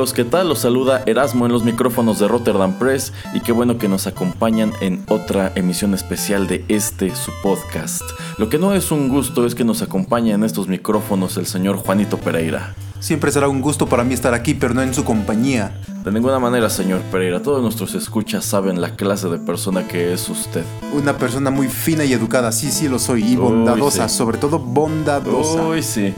Amigos, ¿qué tal? Los saluda Erasmo en los micrófonos de Rotterdam Press y qué bueno que nos acompañan en otra emisión especial de este su podcast. Lo que no es un gusto es que nos acompañe en estos micrófonos el señor Juanito Pereira. Siempre será un gusto para mí estar aquí, pero no en su compañía. De ninguna manera, señor Pereira, todos nuestros escuchas saben la clase de persona que es usted. Una persona muy fina y educada, sí, sí lo soy, y bondadosa, sí. sobre todo bondadosa. Uy, sí.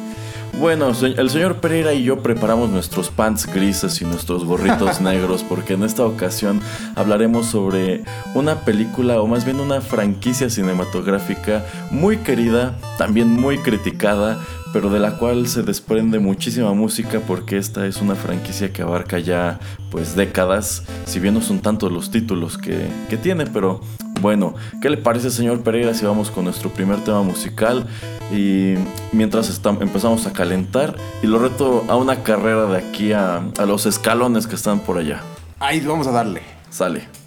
Bueno, el señor Pereira y yo preparamos nuestros pants grises y nuestros gorritos negros porque en esta ocasión hablaremos sobre una película o más bien una franquicia cinematográfica muy querida, también muy criticada, pero de la cual se desprende muchísima música porque esta es una franquicia que abarca ya pues décadas, si bien no son tantos los títulos que, que tiene, pero bueno, ¿qué le parece señor Pereira si vamos con nuestro primer tema musical? Y mientras empezamos a calentar y lo reto a una carrera de aquí a, a los escalones que están por allá. Ahí vamos a darle. Sale.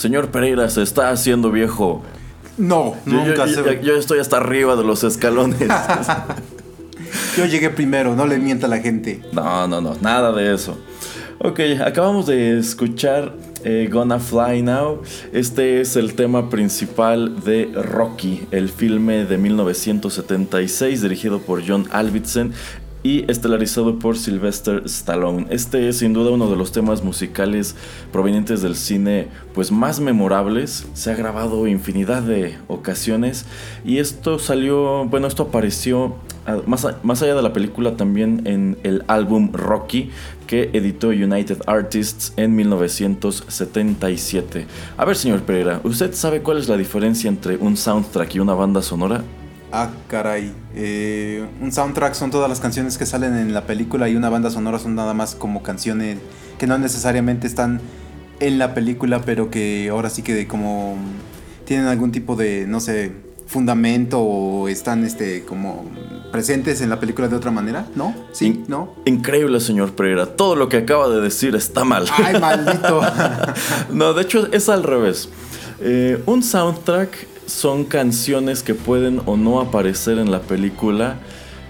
Señor Pereira, se está haciendo viejo. No, Yo, nunca yo- se... yo- yo estoy hasta arriba de los escalones. Yo llegué primero, no le mienta a la gente. No, no, no, nada de eso. Ok, acabamos de escuchar eh, Gonna Fly Now. Este es el tema principal de Rocky, el filme de 1976 dirigido por John Alvidsen y estelarizado por Sylvester Stallone. Este es sin duda uno de los temas musicales provenientes del cine pues más memorables. Se ha grabado infinidad de ocasiones y esto salió, bueno, esto apareció más, más allá de la película también en el álbum Rocky que editó United Artists en 1977. A ver, señor Pereira, ¿usted sabe cuál es la diferencia entre un soundtrack y una banda sonora? Ah, caray. Eh, un soundtrack son todas las canciones que salen en la película y una banda sonora son nada más como canciones que no necesariamente están en la película, pero que ahora sí que como tienen algún tipo de, no sé, fundamento o están este como presentes en la película de otra manera, ¿no? Sí, ¿no? Increíble, señor Pereira. Todo lo que acaba de decir está mal. Ay, maldito. no, de hecho es al revés. Eh, un soundtrack son canciones que pueden o no aparecer en la película,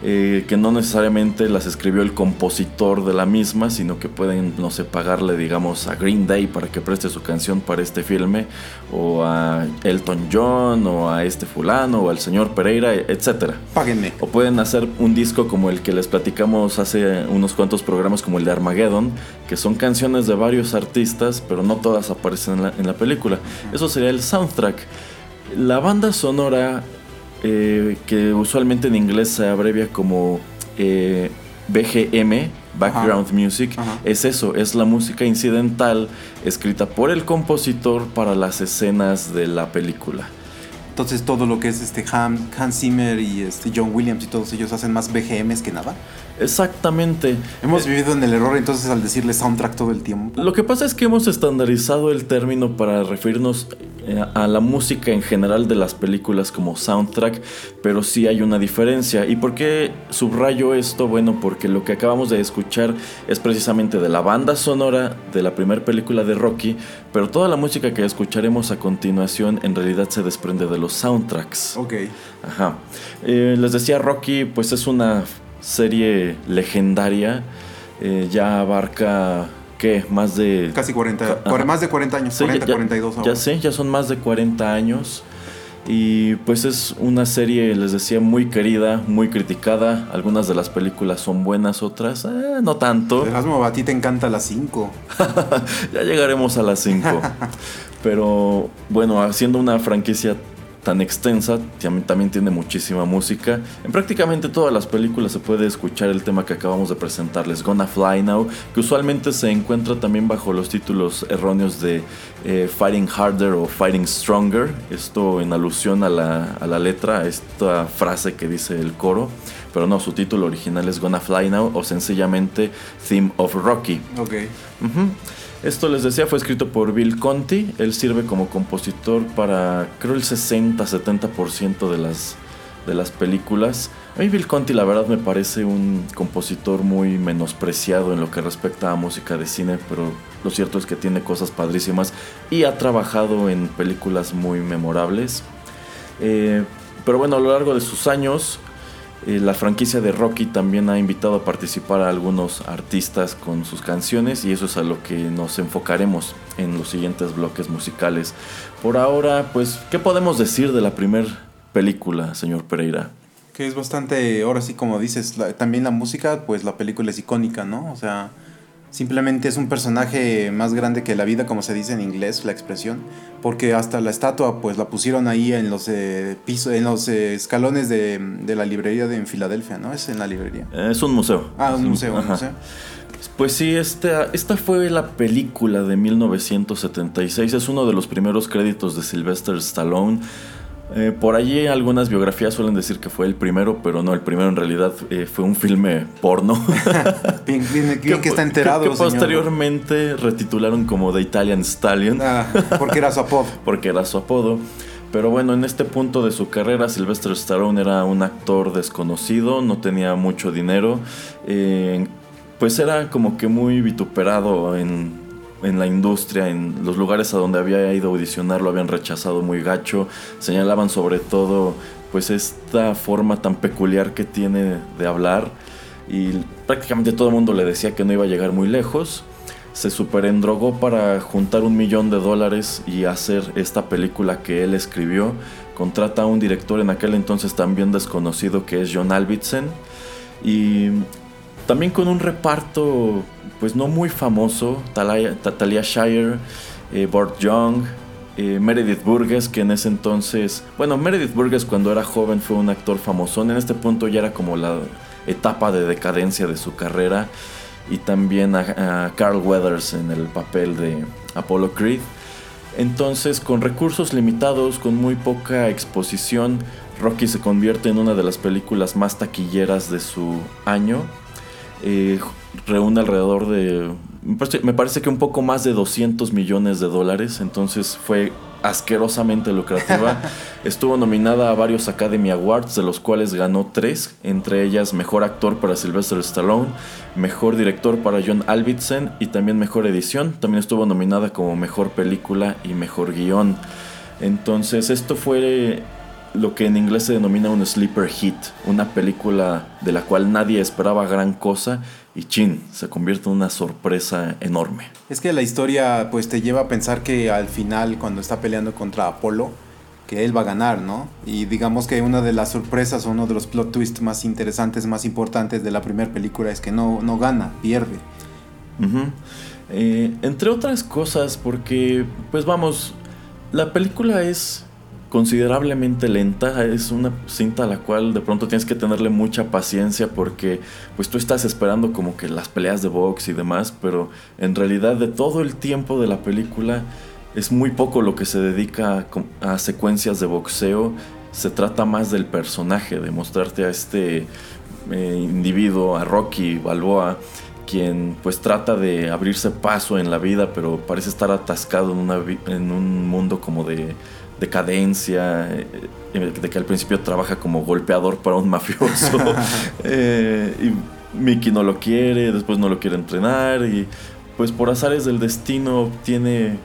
eh, que no necesariamente las escribió el compositor de la misma, sino que pueden, no sé, pagarle, digamos, a Green Day para que preste su canción para este filme, o a Elton John, o a este fulano, o al señor Pereira, etc. Páguenme. O pueden hacer un disco como el que les platicamos hace unos cuantos programas, como el de Armageddon, que son canciones de varios artistas, pero no todas aparecen en la, en la película. Eso sería el soundtrack. La banda sonora, eh, que usualmente en inglés se abrevia como eh, BGM, Background Music, es eso, es la música incidental escrita por el compositor para las escenas de la película. Entonces todo lo que es este Hans Zimmer y este John Williams y todos ellos hacen más BGMs que nada. Exactamente. Hemos vivido en el error entonces al decirle soundtrack todo el tiempo. Lo que pasa es que hemos estandarizado el término para referirnos eh, a la música en general de las películas como soundtrack, pero sí hay una diferencia. ¿Y por qué subrayo esto? Bueno, porque lo que acabamos de escuchar es precisamente de la banda sonora de la primera película de Rocky, pero toda la música que escucharemos a continuación en realidad se desprende de los soundtracks. Ok. Ajá. Eh, les decía, Rocky pues es una serie legendaria. Eh, ya abarca, ¿qué? Más de... Casi 40, más de 40 años, 40, ya, 42 Ya sé, ya son más de 40 años. Y pues es una serie, les decía, muy querida, muy criticada. Algunas de las películas son buenas, otras eh, no tanto. Erasmo, a ti te encanta las 5. ya llegaremos a las 5. Pero bueno, haciendo una franquicia tan extensa, también tiene muchísima música. En prácticamente todas las películas se puede escuchar el tema que acabamos de presentarles, Gonna Fly Now, que usualmente se encuentra también bajo los títulos erróneos de eh, Fighting Harder o Fighting Stronger, esto en alusión a la, a la letra, a esta frase que dice el coro, pero no, su título original es Gonna Fly Now o sencillamente Theme of Rocky. Ok. Esto les decía fue escrito por Bill Conti. Él sirve como compositor para creo el 60-70% de las, de las películas. A mí Bill Conti la verdad me parece un compositor muy menospreciado en lo que respecta a música de cine, pero lo cierto es que tiene cosas padrísimas y ha trabajado en películas muy memorables. Eh, pero bueno, a lo largo de sus años eh, la franquicia de Rocky también ha invitado a participar a algunos artistas con sus canciones y eso es a lo que nos enfocaremos en los siguientes bloques musicales. Por ahora, pues, ¿qué podemos decir de la primera película, señor Pereira? Que es bastante, ahora sí como dices, también la música, pues la película es icónica, ¿no? O sea, Simplemente es un personaje más grande que la vida, como se dice en inglés, la expresión, porque hasta la estatua pues la pusieron ahí en los eh, pisos, en los eh, escalones de, la librería de en Filadelfia, ¿no? Es en la librería. Es un museo. Ah, un museo, un museo. Pues sí, esta, esta fue la película de 1976, es uno de los primeros créditos de Sylvester Stallone. Eh, por allí algunas biografías suelen decir que fue el primero, pero no, el primero en realidad eh, fue un filme porno. bien, que, está enterado. Que, posteriormente retitularon como The Italian Stallion. Ah, porque era su apodo. porque era su apodo. Pero bueno, en este punto de su carrera, Sylvester Stallone era un actor desconocido, no tenía mucho dinero. Eh, pues era como que muy vituperado en, en la industria, en los lugares a donde había ido a audicionar lo habían rechazado muy gacho, señalaban sobre todo pues esta forma tan peculiar que tiene de hablar y prácticamente todo el mundo le decía que no iba a llegar muy lejos. se superendrogó para juntar un millón de dólares y hacer esta película que él escribió. Contrata a un director en aquel entonces también desconocido que es John Alvidsen y también con un reparto pues no muy famoso, Talia, Shire, eh, Bort Young, eh, Meredith Burgess, que en ese entonces, bueno, Meredith Burgess cuando era joven fue un actor famosón, en este punto ya era como la etapa de decadencia de su carrera, y también a, Carl Weathers en el papel de Apollo Creed. Entonces, con recursos limitados, con muy poca exposición, Rocky se convierte en una de las películas más taquilleras de su año. Eh, reúne alrededor de me parece que un poco más de 200 millones de dólares, entonces fue asquerosamente lucrativa. Estuvo nominada a varios Academy Awards, de los cuales ganó tres, entre ellas Mejor Actor para Sylvester Stallone, Mejor Director para John Alvidsen y también Mejor Edición. También estuvo nominada como Mejor Película y Mejor Guión. Entonces esto fue lo que en inglés se denomina un sleeper hit, una película de la cual nadie esperaba gran cosa y chin, se convierte en una sorpresa enorme. Es que la historia pues te lleva a pensar que al final cuando está peleando contra Apolo, que él va a ganar, ¿no? Y digamos que una de las sorpresas o uno de los plot twists más interesantes, más importantes de la primera película es que no, no gana, pierde. Eh, entre otras cosas, porque pues vamos, la película es considerablemente lenta. Es una cinta a la cual de pronto tienes que tenerle mucha paciencia porque pues tú estás esperando como que las peleas de box y demás, pero en realidad de todo el tiempo de la película es muy poco lo que se dedica a, secuencias de boxeo. Se trata más del personaje, de mostrarte a este eh, individuo, a Rocky Balboa, quien pues trata de abrirse paso en la vida, pero parece estar atascado en, una, en un mundo como de decadencia, eh, eh, de que al principio trabaja como golpeador para un mafioso. Eh, y Mickey no lo quiere, después no lo quiere entrenar y pues por azares del destino obtiene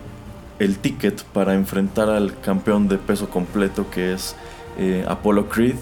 el ticket para enfrentar al campeón de peso completo que es Apollo Creed.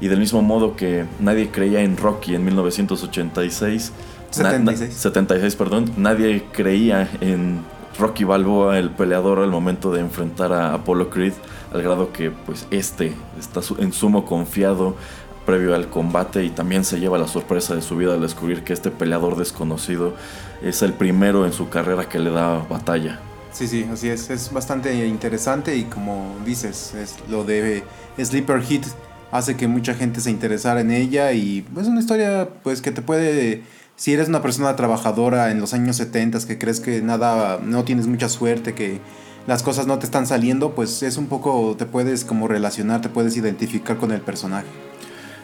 Y del mismo modo que nadie creía en Rocky en 1986, 76. 76, perdón, nadie creía en Rocky Balboa, el peleador, al momento de enfrentar a Apollo Creed, al grado que pues este está en sumo confiado previo al combate y también se lleva la sorpresa de su vida al descubrir que este peleador desconocido es el primero en su carrera que le da batalla. Sí, sí, así es, es bastante interesante y como dices, es lo de Sleeper Hit hace que mucha gente se interesara en ella y es una historia pues que te puede si eres una persona trabajadora en los años 70 que crees que nada, no tienes mucha suerte, que las cosas no te están saliendo, pues es un poco, te puedes como relacionar, te puedes identificar con el personaje.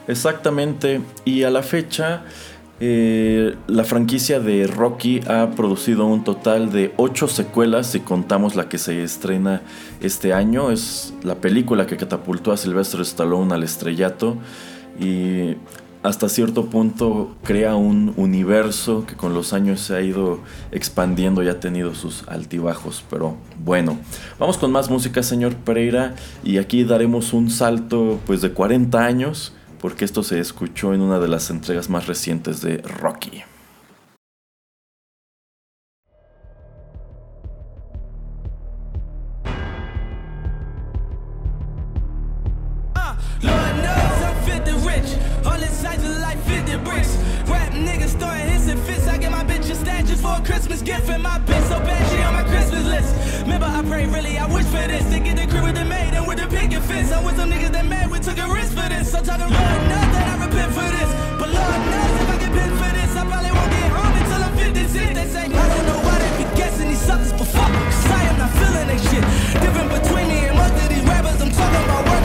Exactamente, y a la fecha eh, la franquicia de Rocky ha producido un total de 8 secuelas si contamos la que se estrena este año. Es la película que catapultó a Sylvester Stallone al estrellato y hasta cierto punto crea un universo que con los años se ha ido expandiendo y ha tenido sus altibajos. Pero bueno, vamos con más música, señor Pereira, y aquí daremos un salto pues de 40 años, porque esto se escuchó en una de las entregas más recientes de Rocky. Christmas gift and my bitch so bad she on my Christmas list. Remember I pray really, I wish for this. To get the crib with the maid and with the picket fence. I'm with some niggas that mad, we took a risk for this. So talking Lord knows that I repent for this. But Lord knows if I get pinned for this, I probably won't get home until I'm 56. They say, I don't know why they be guessing these suckers before. Cause I am not feeling that shit. Different between me and most of these rappers, I'm talking about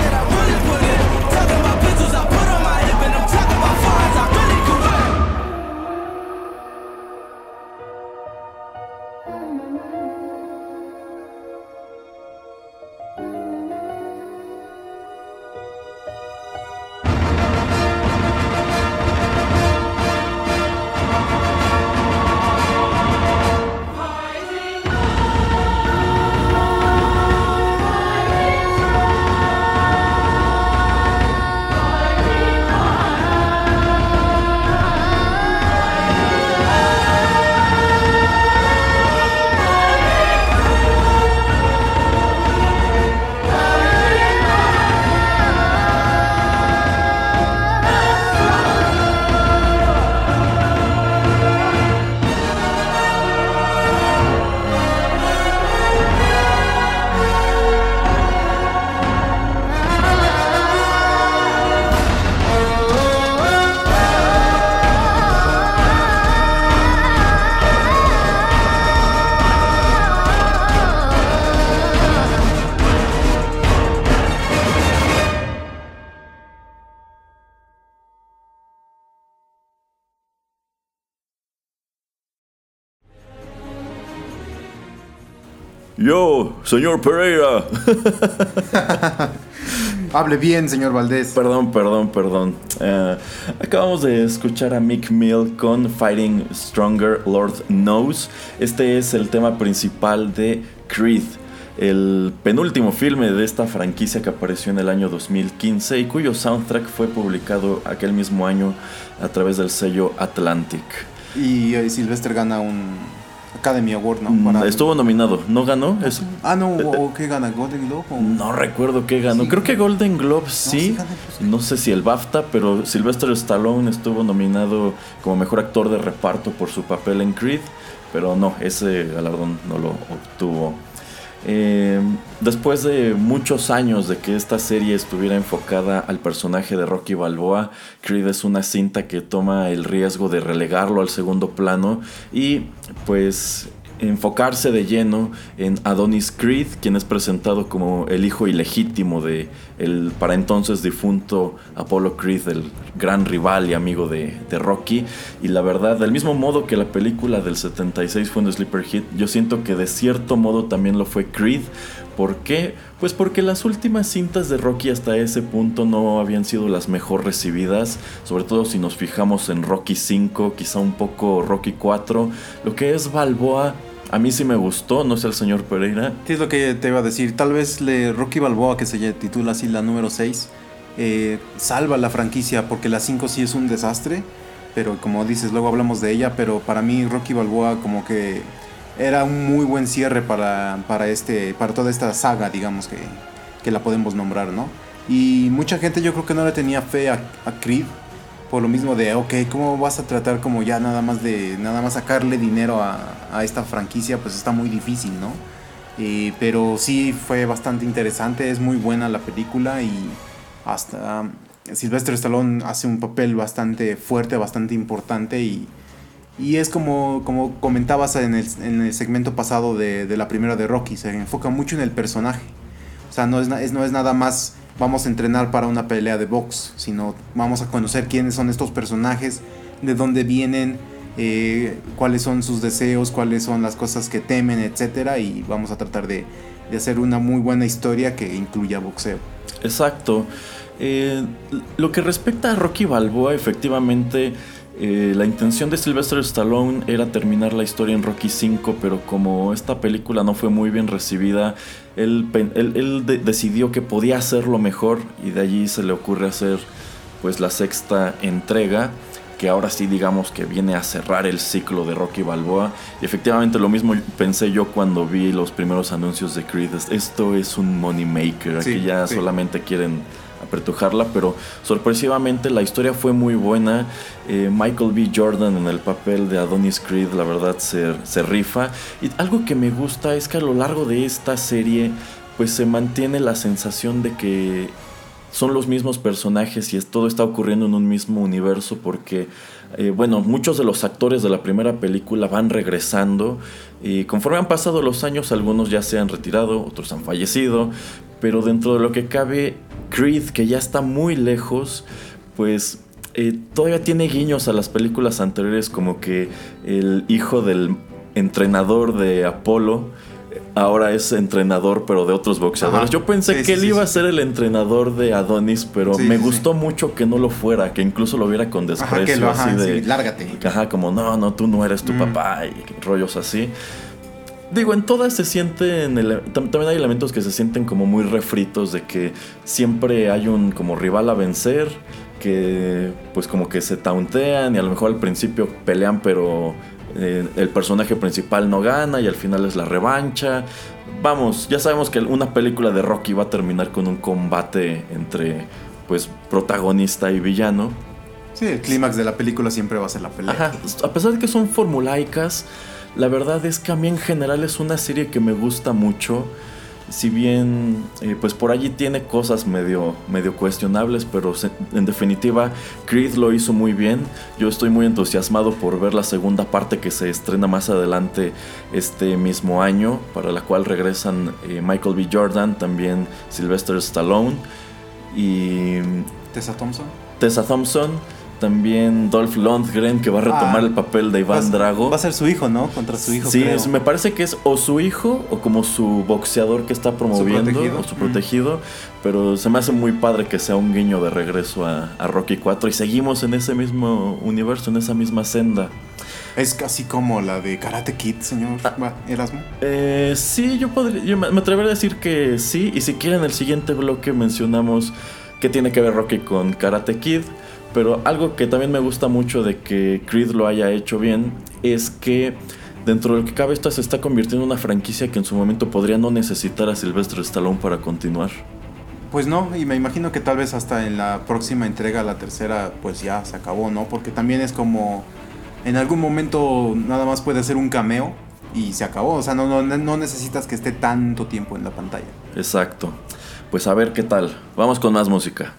señor Pereira. Hable bien, señor Valdés. Perdón, perdón, perdón. Eh, acabamos de escuchar a Mick Mill con Fighting Stronger Lord Knows. Este es el tema principal de Creed, el penúltimo filme de esta franquicia que apareció en el año 2015 y cuyo soundtrack fue publicado aquel mismo año a través del sello Atlantic. Y eh, Sylvester gana un Academy Award, ¿no? Mm, estuvo nominado, ¿no ganó? Ah, no, ¿o qué gana? ¿Golden Globe? No recuerdo qué ganó. Creo que Golden Globe sí. Pues, no, sé si el BAFTA, pero Sylvester Stallone estuvo nominado como mejor actor de reparto por su papel en Creed, pero no, ese galardón no lo obtuvo. Eh, después de muchos años de que esta serie estuviera enfocada al personaje de Rocky Balboa, Creed es una cinta que toma el riesgo de relegarlo al segundo plano y pues enfocarse de lleno en Adonis Creed, quien es presentado como el hijo ilegítimo de el para entonces difunto Apollo Creed, el gran rival y amigo de, Rocky. Y la verdad, del mismo modo que la película del 76 fue un sleeper hit, yo siento que de cierto modo también lo fue Creed. ¿Por qué? Pues porque las últimas cintas de Rocky hasta ese punto no habían sido las mejor recibidas, sobre todo si nos fijamos en Rocky 5, quizá un poco Rocky 4. Lo que es Balboa a mí sí me gustó, no sé el señor Pereira. ¿Qué es lo que te iba a decir? Tal vez le Rocky Balboa, que se titula así la número 6, eh, salva la franquicia porque la 5 sí es un desastre. Pero como dices, luego hablamos de ella. Pero para mí Rocky Balboa como que era un muy buen cierre para, para, este, para toda esta saga, digamos, que, que la podemos nombrar, ¿no? Y mucha gente yo creo que no le tenía fe a, a Creed por lo mismo de, ok, ¿cómo vas a tratar como ya nada más de, nada más sacarle dinero a, a esta franquicia? Pues está muy difícil, ¿no? Eh, pero sí fue bastante interesante, es muy buena la película y hasta Sylvester Stallone hace un papel bastante fuerte, bastante importante y, y es como, como comentabas en el, en el segmento pasado de, de, la primera de Rocky, se enfoca mucho en el personaje. O sea, no es, no es nada más vamos a entrenar para una pelea de box, sino vamos a conocer quiénes son estos personajes, de dónde vienen, eh, cuáles son sus deseos, cuáles son las cosas que temen, etcétera, y vamos a tratar de, hacer una muy buena historia que incluya boxeo. Exacto. Eh, lo que respecta a Rocky Balboa, efectivamente eh, la intención de Sylvester Stallone era terminar la historia en Rocky V, pero como esta película no fue muy bien recibida, él, decidió que podía hacerlo mejor y de allí se le ocurre hacer pues la sexta entrega que ahora sí digamos que viene a cerrar el ciclo de Rocky Balboa. Y efectivamente lo mismo pensé yo cuando vi los primeros anuncios de Creed. Esto es un money maker, aquí ya solamente quieren apretujarla, pero sorpresivamente la historia fue muy buena. Eh, Michael B. Jordan en el papel de Adonis Creed, la verdad, se, se rifa. Y algo que me gusta es que a lo largo de esta serie, pues se mantiene la sensación de que son los mismos personajes y todo está ocurriendo en un mismo universo porque, eh, bueno, muchos de los actores de la primera película van regresando y conforme han pasado los años algunos ya se han retirado, otros han fallecido, pero dentro de lo que cabe, Creed, que ya está muy lejos, pues eh, todavía tiene guiños a las películas anteriores, como que el hijo del entrenador de Apolo eh, ahora es entrenador, pero de otros boxeadores. Yo pensé que él iba a ser el entrenador de Adonis, pero me gustó mucho que no lo fuera, que incluso lo viera con desprecio, así de. lárgate. Ajá, como no, no, tú no eres tu papá, y rollos así. Digo, en todas se sienten. También hay elementos que se sienten como muy refritos de que siempre hay un como rival a vencer. Que pues como que se tauntean y a lo mejor al principio pelean, pero eh, el personaje principal no gana y al final es la revancha. Vamos, ya sabemos que una película de Rocky va a terminar con un combate entre pues protagonista y villano. Sí, el clímax de la película siempre va a ser la pelea. Ajá, a pesar de que son formulaicas la verdad es que a mí en general es una serie que me gusta mucho. Si bien, eh, pues por allí tiene cosas medio, medio cuestionables, pero en definitiva, Creed lo hizo muy bien. Yo estoy muy entusiasmado por ver la segunda parte que se estrena más adelante este mismo año, para la cual regresan eh, Michael B. Jordan, también Sylvester Stallone y. Tessa Thompson. Tessa Thompson también Dolph Lundgren, que va a retomar Ah. el papel de Iván Va- Drago. Va a ser su hijo, ¿no? Contra su hijo. Sí, creo. es- me parece que es o su hijo o como su boxeador que está promoviendo protegido. o su Mm. protegido, pero se me hace muy padre que sea un guiño de regreso a, a Rocky 4 y seguimos en ese mismo universo, en esa misma senda. Es casi como la de Karate Kid, señor Ah. Erasmo. Eh, sí, yo podría, yo me atrevería a decir que sí, y si quieren en el siguiente bloque mencionamos que tiene que ver Rocky con Karate Kid, pero algo que también me gusta mucho de que Creed lo haya hecho bien es que dentro de lo que cabe esto se está convirtiendo en una franquicia que en su momento podría no necesitar a Sylvester Stallone para continuar. Pues no, y me imagino que tal vez hasta en la próxima entrega, la tercera, pues ya se acabó, ¿no? Porque también es como. En algún momento nada más puede hacer un cameo y se acabó. O sea, no, no, no necesitas que esté tanto tiempo en la pantalla. Exacto. Pues a ver qué tal. Vamos con más música.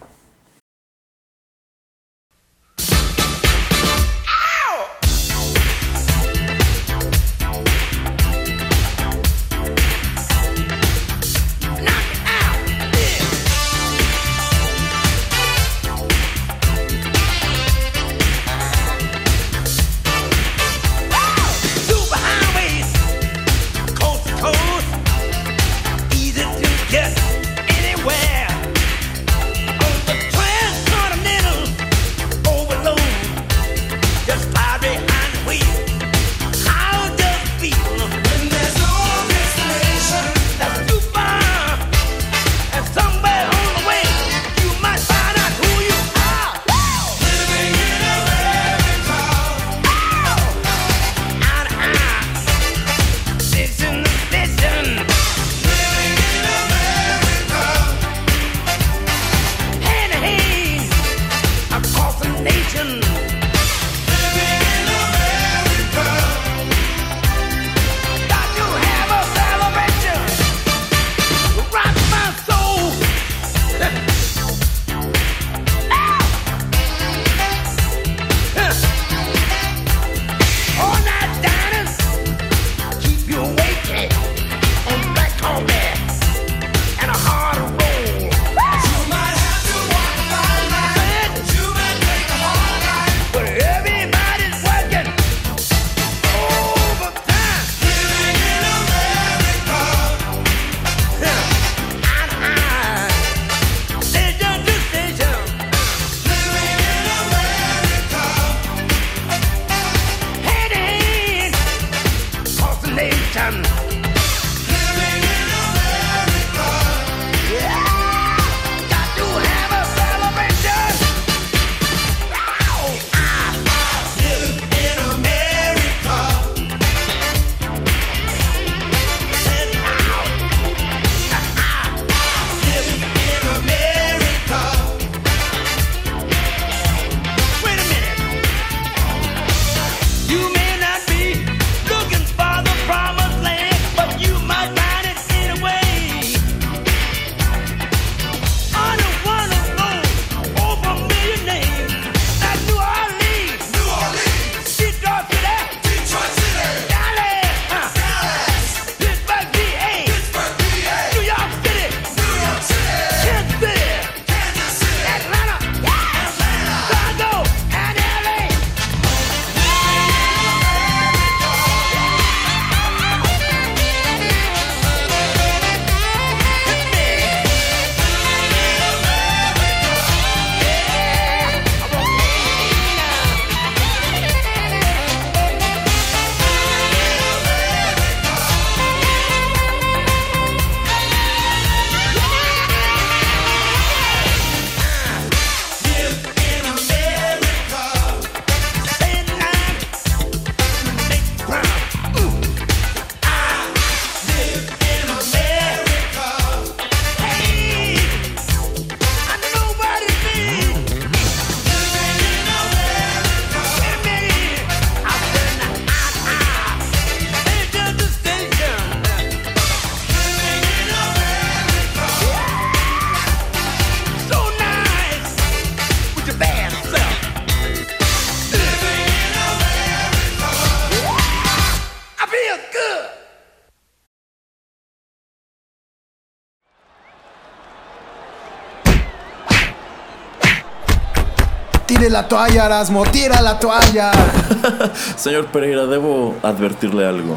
La toalla, Erasmo, tira la toalla. Señor Pereira, debo advertirle algo.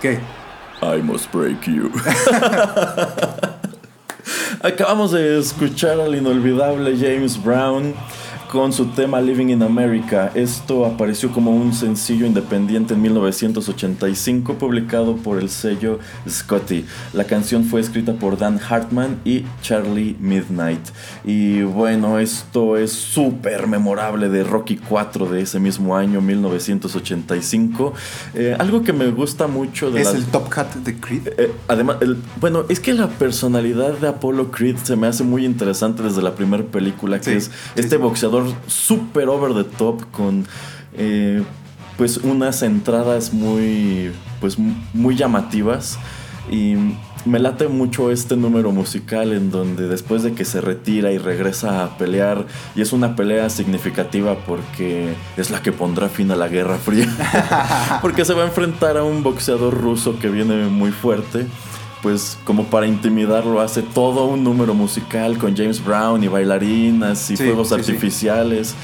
¿Qué? I must break you. Acabamos de escuchar al inolvidable James Brown con su tema Living in America. Esto apareció como un sencillo independiente en 1985 publicado por el sello Scotty. La canción fue escrita por Dan Hartman y Charlie Midnight. Y bueno, esto es súper memorable de Rocky 4 de ese mismo año, 1985. Eh, algo que me gusta mucho de ¿Es el Top Hat de Creed? eh, además, el- bueno, es que la personalidad de Apollo Creed se me hace muy interesante desde la primera película, que Sí, es sí, este sí. boxeador super over the top con eh, pues unas entradas muy pues muy llamativas. Y me late mucho este número musical en donde después de que se retira y regresa a pelear y es una pelea significativa porque es la que pondrá fin a la Guerra Fría porque se va a enfrentar a un boxeador ruso que viene muy fuerte pues como para intimidarlo hace todo un número musical con James Brown y bailarinas y Sí, fuegos sí, sí. artificiales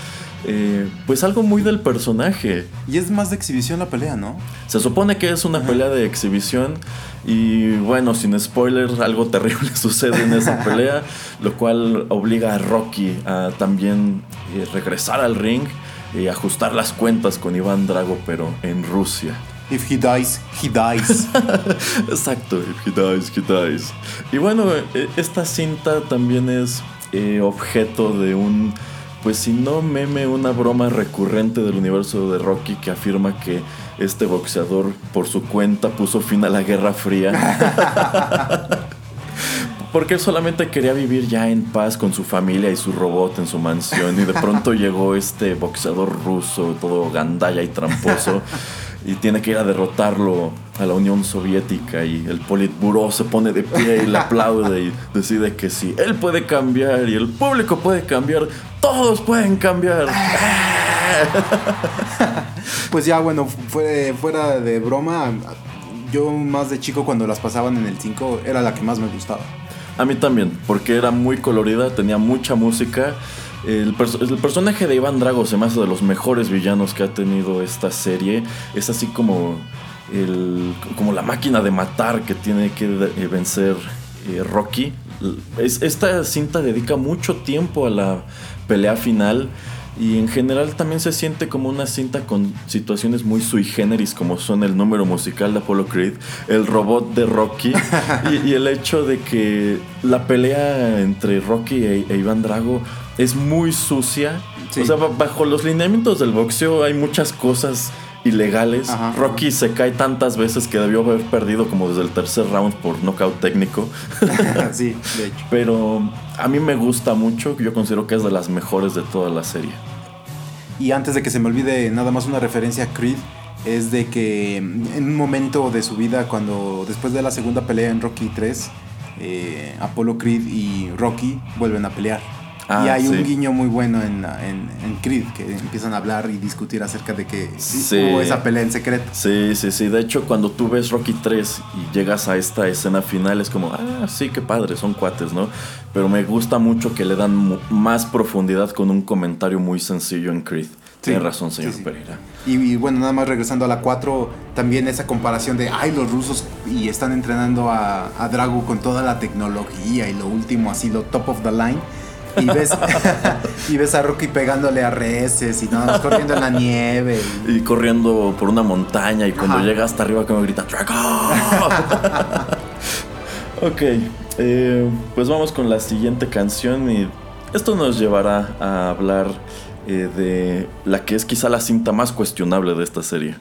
Eh, pues algo muy del personaje Y es más de exhibición la pelea, ¿no? se supone que es una pelea de exhibición y bueno, sin spoiler, algo terrible sucede en esa pelea, lo cual obliga a Rocky a también eh, regresar al ring y ajustar las cuentas con Iván Drago, pero en Rusia. If he dies, he dies. Exacto, if he dies, he dies. Y bueno, eh, esta cinta también es eh, objeto de un, pues si no meme, una broma recurrente del universo de Rocky que afirma que este boxeador por su cuenta puso fin a la Guerra Fría. Porque él solamente quería vivir ya en paz con su familia y su robot en su mansión. Y de pronto llegó este boxeador ruso, todo gandalla y tramposo. Y tiene que ir a derrotarlo a la Unión Soviética. Y el Politburo se pone de pie y le aplaude y decide que si él puede cambiar y el público puede cambiar, todos pueden cambiar. Pues ya, bueno, fue- fuera de broma, yo más de chico cuando las pasaban en el 5 era la que más me gustaba. A mí también, porque era muy colorida, tenía mucha música. El, perso- el personaje de Iván Drago se me hace de los mejores villanos que ha tenido esta serie. Es así como, el, como la máquina de matar que tiene que eh, vencer eh, Rocky. Es- esta cinta dedica mucho tiempo a la pelea final. Y en general también se siente como una cinta con situaciones muy sui generis, como son el número musical de Apollo Creed, el robot de Rocky y, y el hecho de que la pelea entre Rocky e, e Iván Drago es muy sucia. Sí. O sea, ba- bajo los lineamientos del boxeo hay muchas cosas ilegales. Ajá. Rocky se cae tantas veces que debió haber perdido como desde el tercer round por nocaut técnico. sí, de hecho. Pero a mí me gusta mucho, yo considero que es de las mejores de toda la serie. Y antes de que se me olvide nada más una referencia a Creed, es de que mm, en un momento de su vida, cuando después de la segunda pelea en Rocky 3, eh, Apollo Creed y Rocky vuelven a pelear. Ah, y hay sí. un guiño muy bueno en, en, en Creed, que empiezan a hablar y discutir acerca de que Sí. hubo esa pelea en secreto. Sí, sí, sí. De hecho, cuando tú ves Rocky 3 y llegas a esta escena final, es como, ah, sí, qué padre, son cuates, ¿no? Pero me gusta mucho que le dan más profundidad con un comentario muy sencillo en Creed. Tiene razón, señor sí, sí. Pereira. Y, y bueno, nada más regresando a la 4, también esa comparación de, ay, los rusos y están entrenando a, a Drago con toda la tecnología y lo último, así, lo top of the line. Y ves, y ves a Rocky pegándole a reses y nada más corriendo en la nieve. y- Y corriendo por una montaña y cuando Ajá. llega hasta arriba como grita ¡Drago! ok, eh, pues vamos con la siguiente canción y esto nos llevará a hablar eh, de la que es quizá la cinta más cuestionable de esta serie.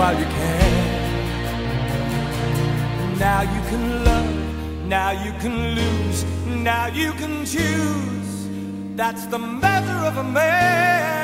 While you can. Now you can love, now you can lose, now you can choose. That's the measure of a man.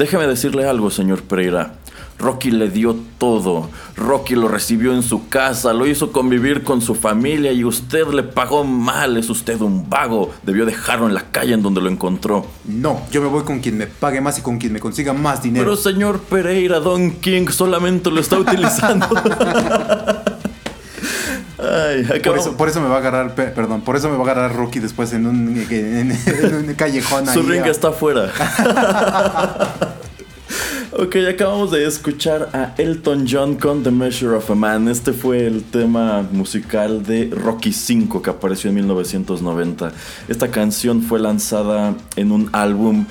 Déjeme decirle algo, señor Pereira. Rocky le dio todo. Rocky lo recibió en su casa, lo hizo convivir con su familia y usted le pagó mal. Es usted un vago. Debió dejarlo en la calle en donde lo encontró. No, yo me voy con quien me pague más y con quien me consiga más dinero. Pero señor Pereira, Don King solamente lo está utilizando. Ay, por, eso, por eso me va a agarrar, pe- perdón, por eso me va a agarrar Rocky después en un, en, en un callejón Su ahí, ring ah. está afuera. ok, acabamos de escuchar a Elton John con The Measure of a Man. Este fue el tema musical de Rocky V que apareció en 1990. Esta canción fue lanzada en un álbum,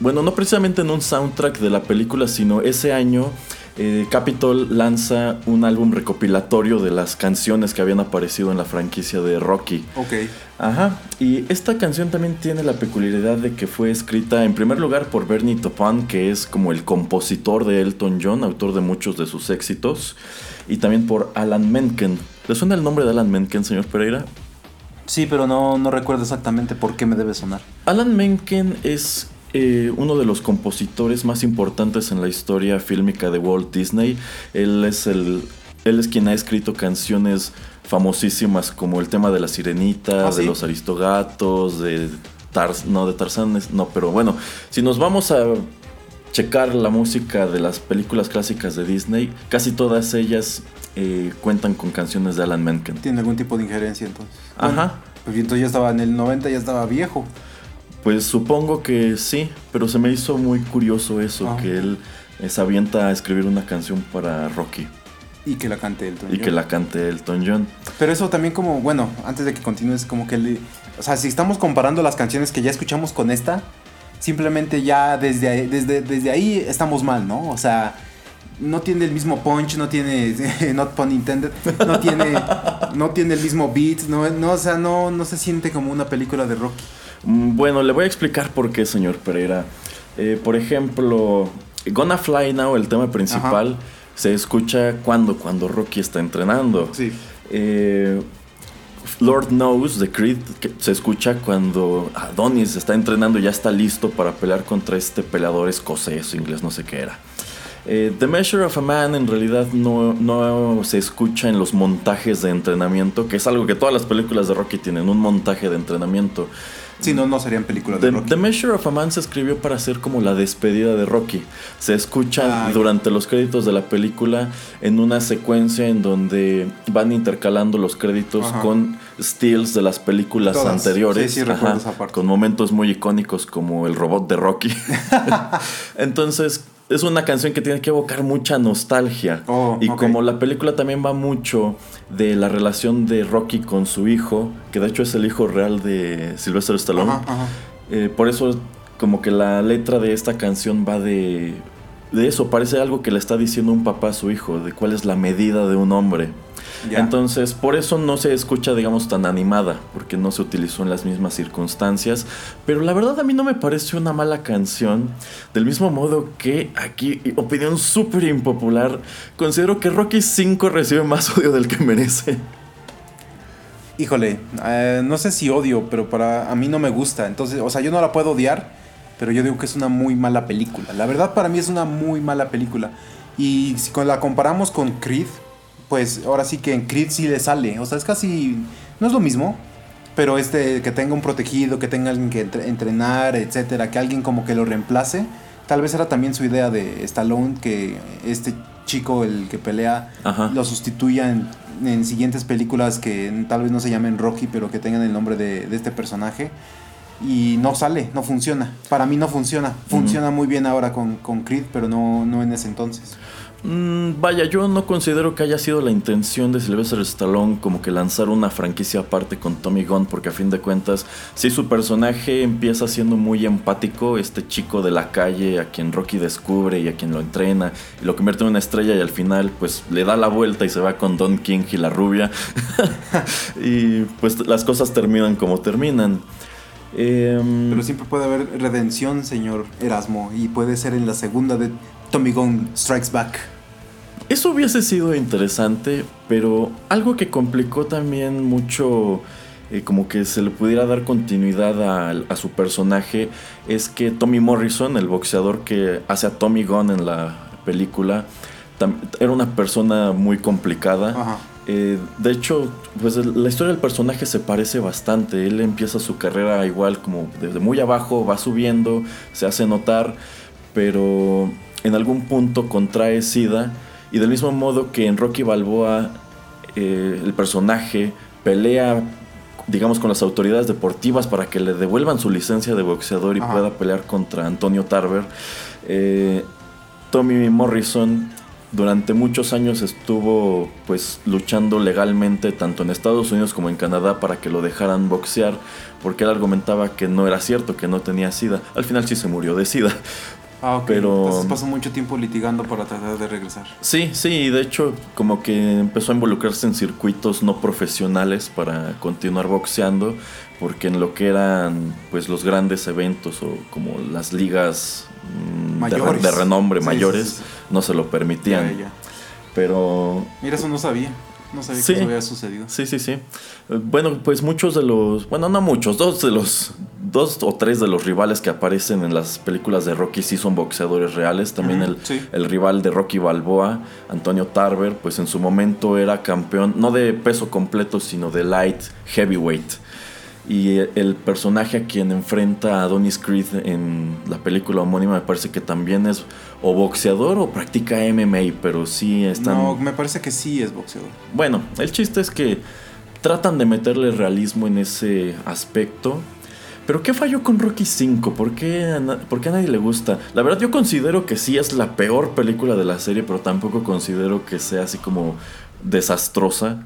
bueno, no precisamente en un soundtrack de la película, sino ese año. Eh, Capitol lanza un álbum recopilatorio de las canciones que habían aparecido en la franquicia de Rocky. Ok. Ajá, y esta canción también tiene la peculiaridad de que fue escrita en primer lugar por Bernie Taupin, que es como el compositor de Elton John, autor de muchos de sus éxitos, y también por Alan Menken. ¿Le suena el nombre de Alan Menken, señor Pereira? Sí, pero no, no recuerdo exactamente por qué me debe sonar. Alan Menken es eh, uno de los compositores más importantes en la historia fílmica de Walt Disney. Él es el, él es quien ha escrito canciones famosísimas como el tema de la sirenita, Ah, de los aristogatos, de Tars, no de Tarzán, es- no, pero bueno, si nos vamos a checar la música de las películas clásicas de Disney, casi todas ellas eh, cuentan con canciones de Alan Menken. Tiene algún tipo de injerencia entonces. Ajá. Pues entonces ya estaba en el 90, ya estaba viejo. Pues supongo que sí, pero se me hizo muy curioso eso, Ah. que él eh, se avienta a escribir una canción para Rocky Y que la cante Elton y que John. la cante Elton John. Pero eso también como, bueno, antes de que continúes, como que le... O sea, si estamos comparando las canciones que ya escuchamos con esta, simplemente ya desde ahí, desde, desde ahí estamos mal, ¿no? O sea, no tiene el mismo punch, no tiene, not pun intended, no tiene, no tiene el mismo beat, no, no, o sea, no, no se siente como una película de Rocky. Mm, Bueno, le voy a explicar por qué, señor Pereira. Eh, por ejemplo, Gonna Fly Now, el tema principal, se escucha cuando, cuando Rocky está entrenando. Sí. Eh, Lord Knows de Creed que se escucha cuando Adonis está entrenando y ya está listo para pelear contra este peleador escocés o inglés, no sé qué era. Eh, The Measure of a Man en realidad no, no se escucha en los montajes de entrenamiento, que es algo que todas las películas de Rocky tienen, un montaje de entrenamiento. Si no, no serían películas de The, Rocky. The Measure of a Man se escribió para ser como la despedida de Rocky. Se escucha Ah, durante los créditos de la película en una secuencia en donde van intercalando los créditos Ajá. con stills de las películas Todas. anteriores. Sí, sí, recuerdo esa parte. Con momentos muy icónicos como el robot de Rocky. Entonces, es una canción que tiene que evocar mucha nostalgia. Oh, y como la película también va mucho de la relación de Rocky con su hijo, que de hecho es el hijo real de Sylvester Stallone. Ajá, ajá. Eh, por eso como que la letra de esta canción va de, de eso, parece algo que le está diciendo un papá a su hijo, de cuál es la medida de un hombre. Entonces, por eso no se escucha, digamos, tan animada, porque no se utilizó en las mismas circunstancias. Pero la verdad a mí no me parece una mala canción. Del mismo modo que aquí, opinión súper impopular, considero que Rocky 5 recibe más odio del que merece. Híjole, eh, no sé si odio, pero para a mí no me gusta. Entonces, o sea, yo no la puedo odiar, pero yo digo que es una muy mala película. La verdad para mí es una muy mala película. Y si la comparamos con Creed, pues ahora sí que en Creed sí le sale. O sea, es casi, no es lo mismo, pero este que tenga un protegido, que tenga alguien que entre- entrenar, etcétera, que alguien como que lo reemplace. Tal vez era también su idea de Stallone que este chico, el que pelea, Ajá. lo sustituya en, en siguientes películas que tal vez no se llamen Rocky, pero que tengan el nombre de, de este personaje. Y no sale, no funciona. Para mí no funciona. Funciona muy bien ahora con, con Creed, pero no, no en ese entonces. Mm, vaya, yo no considero que haya sido la intención de Sylvester Stallone como que lanzar una franquicia aparte con Tommy Gunn, porque a fin de cuentas, si su personaje empieza siendo muy empático, este chico de la calle a quien Rocky descubre y a quien lo entrena y lo convierte en una estrella y al final pues le da la vuelta y se va con Don King y la rubia y pues las cosas terminan como terminan. Em, Pero siempre puede haber redención, señor Erasmo. Y puede ser en la segunda de Tommy Gunn Strikes Back. Eso hubiese sido interesante, pero algo que complicó también mucho, eh, como que se le pudiera dar continuidad a, a su personaje, es que Tommy Morrison, el boxeador que hace a Tommy Gunn en la película, era una persona muy complicada. Ajá. Eh, de hecho, pues la historia del personaje se parece bastante. Él empieza su carrera igual como desde muy abajo, va subiendo, se hace notar, pero en algún punto contrae SIDA. Y del mismo modo que en Rocky Balboa eh, el personaje pelea, digamos, con las autoridades deportivas para que le devuelvan su licencia de boxeador y Ajá. pueda pelear contra Antonio Tarver. eh, Tommy Morrison durante muchos años estuvo pues luchando legalmente tanto en Estados Unidos como en Canadá para que lo dejaran boxear porque él argumentaba que no era cierto, que no tenía sida. Al final sí se murió de sida. Ah, ok. Pero- Entonces pasó mucho tiempo litigando para tratar de regresar. Sí, sí, y de hecho como que empezó a involucrarse en circuitos no profesionales para continuar boxeando, porque en lo que eran pues los grandes eventos o como las ligas mm, de, renombre Sí, mayores sí, sí, no se lo permitían. Ya, ya. Pero Mira, eso no sabía. No sabía Sí. que eso había sucedido. Sí, sí, sí. Eh, Bueno, pues muchos de los, bueno, no muchos, dos de los, dos o tres de los rivales que aparecen en las películas de Rocky sí son boxeadores reales. También el, sí. el rival de Rocky Balboa, Antonio Tarver, pues en su momento era campeón, no de peso completo, sino de light heavyweight. Y el personaje a quien enfrenta a Adonis Creed en la película homónima me parece que también es o boxeador o practica MMA, pero sí están... No, me parece que sí es boxeador. Bueno, el chiste es que tratan de meterle realismo en ese aspecto. Pero ¿qué falló con Rocky 5? ¿Por qué, por qué a nadie le gusta? La verdad yo considero que sí es la peor película de la serie, pero tampoco considero que sea así como desastrosa.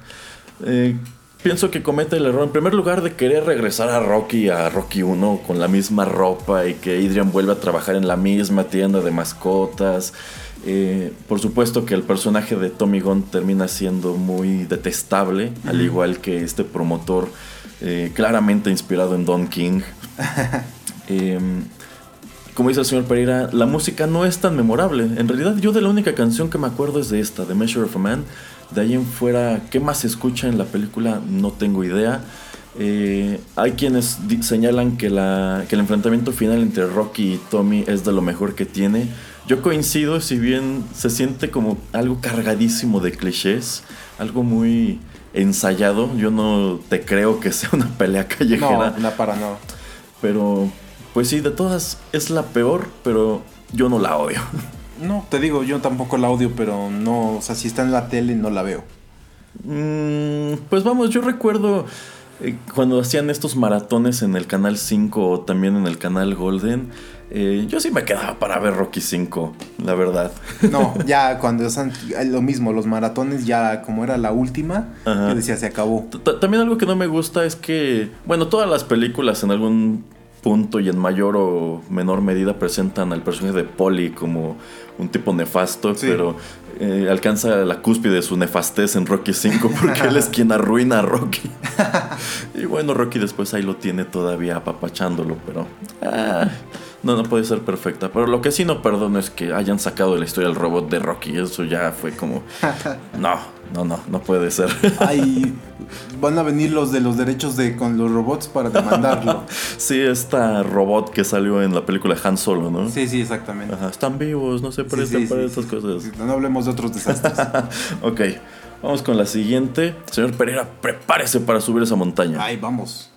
Eh, pienso que comete el error, en primer lugar, de querer regresar a Rocky, a Rocky 1, con la misma ropa y que Adrian vuelva a trabajar en la misma tienda de mascotas. Eh, por supuesto que el personaje de Tommy Gunn termina siendo muy detestable, al igual que este promotor eh, claramente inspirado en Don King. Eh, como dice el señor Pereira, la música no es tan memorable. En realidad, yo de la única canción que me acuerdo es de esta, The Measure of a Man. De ahí en fuera, ¿qué más se escucha en la película? No tengo idea. Eh, hay quienes señalan que, la, que el enfrentamiento final entre Rocky y Tommy es de lo mejor que tiene. Yo coincido, si bien se siente como algo cargadísimo de clichés, algo muy ensayado. Yo no te creo que sea una pelea No, callejera. no para nada. Pero, pues sí, de todas es la peor, pero yo no la odio. No, te digo, yo tampoco la odio, pero no, o sea, si está en la tele no la veo. Mm, pues vamos, yo recuerdo eh, cuando hacían estos maratones en el canal 5 o también en el canal Golden. eh, yo sí me quedaba para ver Rocky 5, la verdad. No, ya cuando son lo mismo, los maratones ya como era la última, Ajá. yo decía se acabó. T- También algo que no me gusta es que, bueno, todas las películas en algún punto y en mayor o menor medida presentan al personaje de Polly como un tipo nefasto, Sí. pero eh, alcanza la cúspide de su nefastez en Rocky 5 porque él es quien arruina a Rocky. y bueno, Rocky después ahí lo tiene todavía apapachándolo, pero... ah, no, no puede ser perfecta. Pero lo que sí no perdono es que hayan sacado de la historia el robot de Rocky. Eso ya fue como... No, no, no, no puede ser. Ay, van a venir los de los derechos de con los robots para demandarlo. Sí, esta robot que salió en la película Han Solo, ¿no? Sí, sí, exactamente. Ajá, están vivos, no se prestan sí, para sí, estas cosas. No hablemos de otros desastres. ok, vamos con la siguiente. Señor Pereira, prepárese para subir esa montaña. Ay, vamos.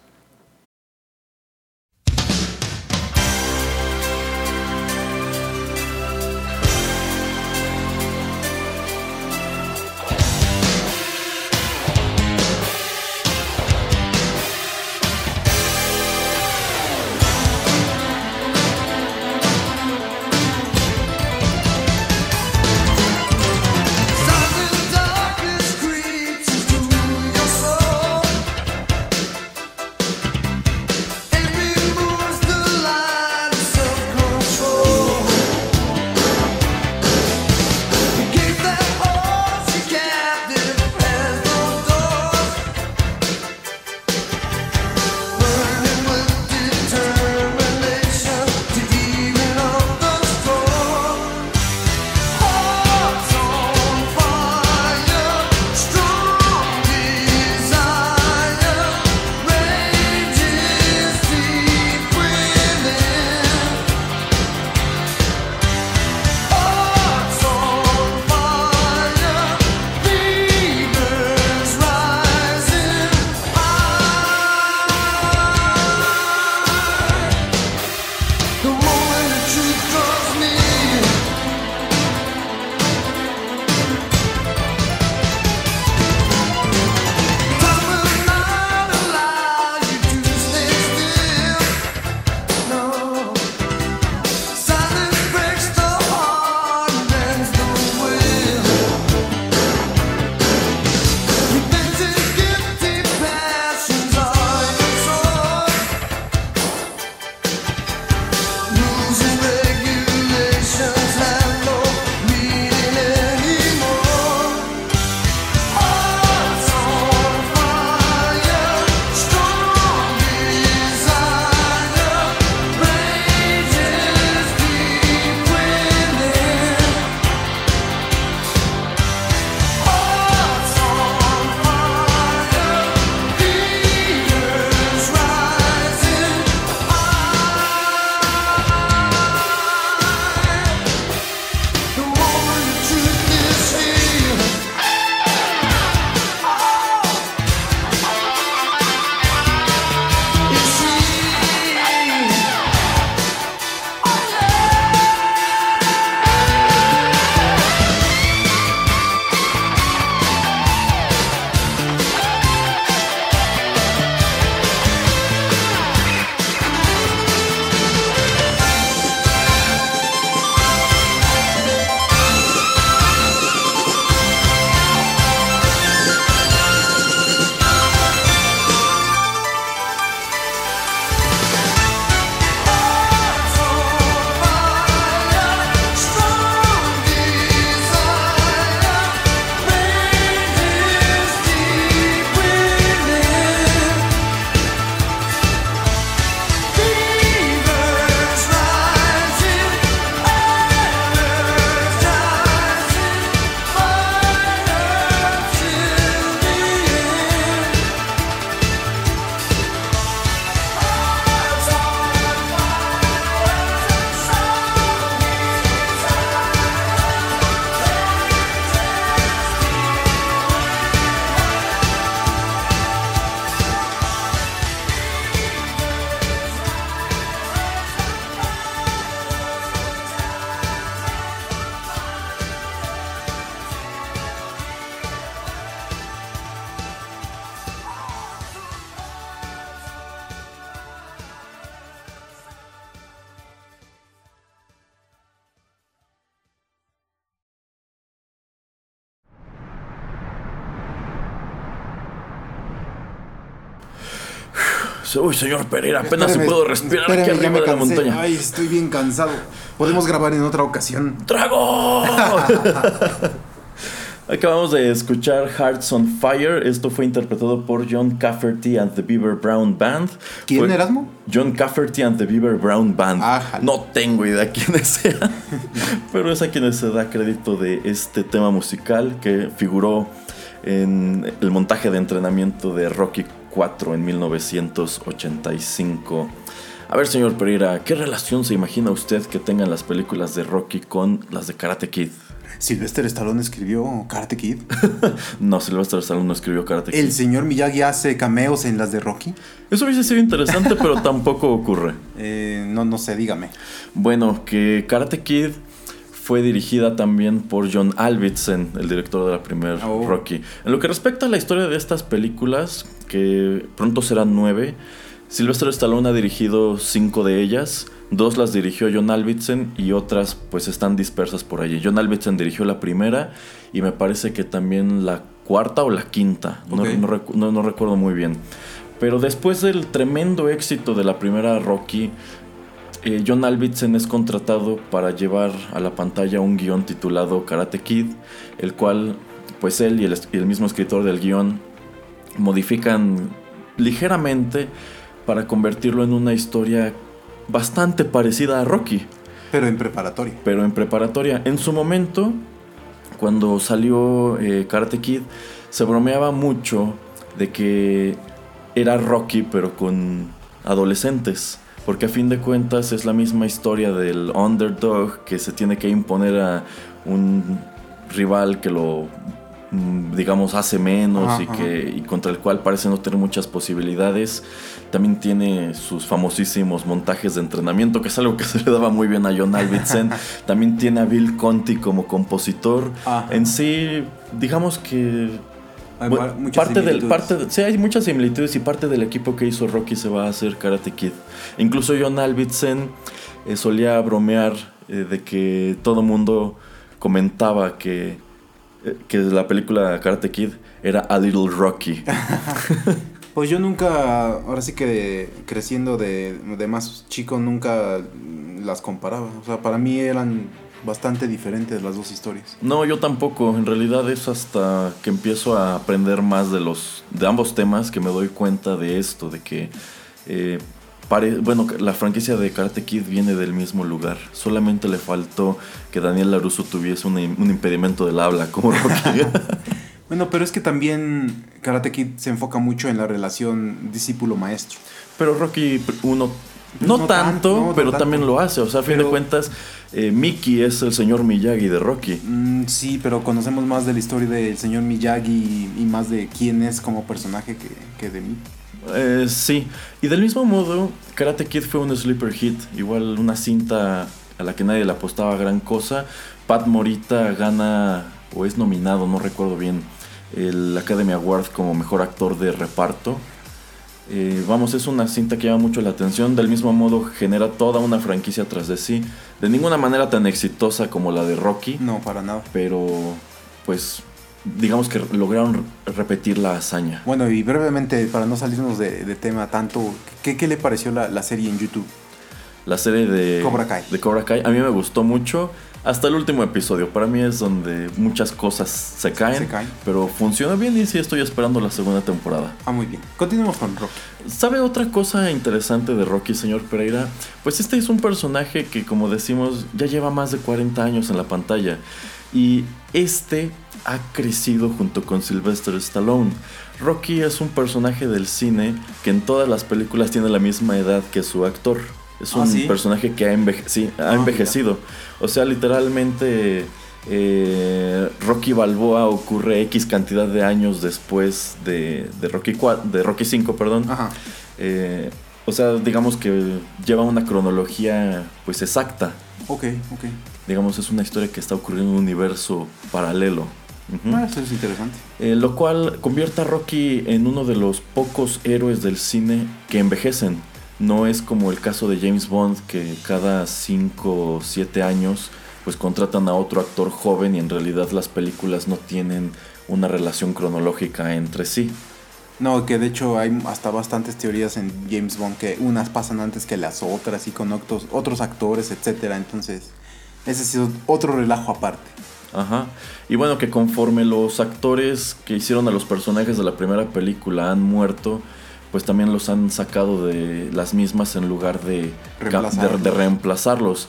Uy, señor Pereira, apenas Espérame, puedo respirar aquí espérame, arriba de la montaña. Ay, estoy bien cansado. Podemos grabar en otra ocasión. ¡Drago! Acabamos de escuchar Hearts on Fire. Esto fue interpretado por John Cafferty and the Beaver Brown Band. ¿Quién, Fue- Erasmo? John Cafferty and the Beaver Brown Band. Ájale. No tengo idea quiénes sean, pero es a quienes se da crédito de este tema musical que figuró en el montaje de entrenamiento de Rocky 4 en 1985. A ver, señor Pereira, ¿qué relación se imagina usted que tengan las películas de Rocky con las de Karate Kid? Sylvester Stallone escribió Karate Kid. No, Sylvester Stallone no escribió Karate Kid. El señor Miyagi hace cameos en las de Rocky. Eso hubiese sido interesante, pero tampoco ocurre. Eh, no, no sé, dígame. Bueno, que Karate Kid fue dirigida también por John Alvidsen, el director de la primera Oh. Rocky. En lo que respecta a la historia de estas películas, que pronto serán nueve, Sylvester Stallone ha dirigido cinco de ellas. Dos las dirigió John Alvidsen y otras pues están dispersas por allí. John Alvidsen dirigió la primera y me parece que también la cuarta o la quinta. No, no recu- no- no recuerdo muy bien. Pero después del tremendo éxito de la primera Rocky, eh, John Alvidsen es contratado para llevar a la pantalla un guion titulado Karate Kid, el cual, pues él y el, y el mismo escritor del guion modifican ligeramente para convertirlo en una historia bastante parecida a Rocky, Pero en preparatoria. pero en preparatoria. En su momento, cuando salió eh, Karate Kid, se bromeaba mucho de que era Rocky, pero con adolescentes. Porque a fin de cuentas es la misma historia del underdog que se tiene que imponer a un rival que lo, digamos, hace menos Ajá, y, que, y contra el cual parece no tener muchas posibilidades. También tiene sus famosísimos montajes de entrenamiento, que es algo que se le daba muy bien a John Alvidsen. También tiene a Bill Conti como compositor. Ajá. En sí, digamos que Hay bueno, parte del, similitudes. parte de- sí, hay muchas similitudes y parte del equipo que hizo Rocky se va a hacer Karate Kid. Incluso John Alvidsen eh, solía bromear eh, de que todo mundo comentaba que, que la película Karate Kid era A Little Rocky. Pues yo nunca, ahora sí que creciendo de, de más chico, nunca las comparaba. O sea, para mí eran bastante diferentes las dos historias. No, yo tampoco. En realidad es hasta que empiezo a aprender más de los de ambos temas que me doy cuenta de esto, de que eh, pare- bueno, la franquicia de Karate Kid viene del mismo lugar. Solamente le faltó que Daniel Laruso tuviese un, im- un impedimento del habla como Rocky. Bueno, pero es que también Karate Kid se enfoca mucho en la relación discípulo-maestro. pero Rocky 1 no, No tanto, tanto, no, no pero tanto. también lo hace. O sea, a fin de cuentas, eh, Mickey es el señor Miyagi de Rocky. Mm, sí, pero conocemos más de la historia del señor Miyagi y, y más de quién es como personaje que, que de mí. Eh, sí, y del mismo modo, Karate Kid fue un sleeper hit, igual una cinta a la que nadie le apostaba gran cosa. Pat Morita gana, o es nominado, no recuerdo bien, el Academy Award como mejor actor de reparto. Eh, vamos, es una cinta que llama mucho la atención, del mismo modo genera toda una franquicia tras de sí, de ninguna manera tan exitosa como la de Rocky, No, para nada. pero pues digamos que lograron repetir la hazaña. Bueno, y brevemente, para no salirnos de, de tema tanto, ¿qué, qué le pareció la, la serie en YouTube? La serie de Cobra Kai. de Cobra Kai a mí me gustó mucho hasta el último episodio. Para mí es donde muchas cosas se caen, Se caen. pero funciona bien y sí estoy esperando la segunda temporada. Ah, muy bien. Continuemos con Rocky. ¿Sabe otra cosa interesante de Rocky, señor Pereira? Pues este es un personaje que, como decimos, ya lleva más de 40 años en la pantalla. Y este ha crecido junto con Sylvester Stallone. Rocky es un personaje del cine que en todas las películas tiene la misma edad que su actor. Es Ah, un ¿sí? personaje que ha, enveje- sí, ha Ah, envejecido. O sea, literalmente eh, Rocky Balboa ocurre X cantidad de años después de, de Rocky 4, de Rocky 5, perdón. Ajá. Eh, o sea, digamos que lleva una cronología pues exacta. Ok, ok. Digamos, es una historia que está ocurriendo en un universo paralelo. Ah, eso es interesante. Eh, lo cual convierte a Rocky en uno de los pocos héroes del cine que envejecen. No es como el caso de James Bond, que cada 5 o 7 años pues contratan a otro actor joven y en realidad las películas no tienen una relación cronológica entre sí. No, que de hecho hay hasta bastantes teorías en James Bond que unas pasan antes que las otras y con otros, otros actores, etcétera. Entonces, ese sido otro relajo aparte. Ajá. Y bueno, que conforme los actores que hicieron a los personajes de la primera película han muerto, pues también los han sacado de las mismas en lugar de, Reemplazarlos. de reemplazarlos.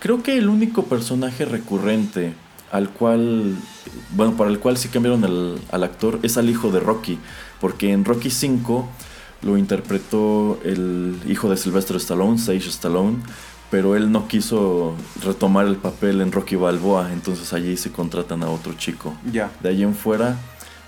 Creo que el único personaje recurrente al cual, bueno, para el cual sí cambiaron el- al actor es al hijo de Rocky, porque en Rocky 5 lo interpretó el hijo de Sylvester Stallone, Sage Stallone, pero él no quiso retomar el papel en Rocky Balboa, entonces allí se contratan a otro chico. Ya. De ahí en fuera,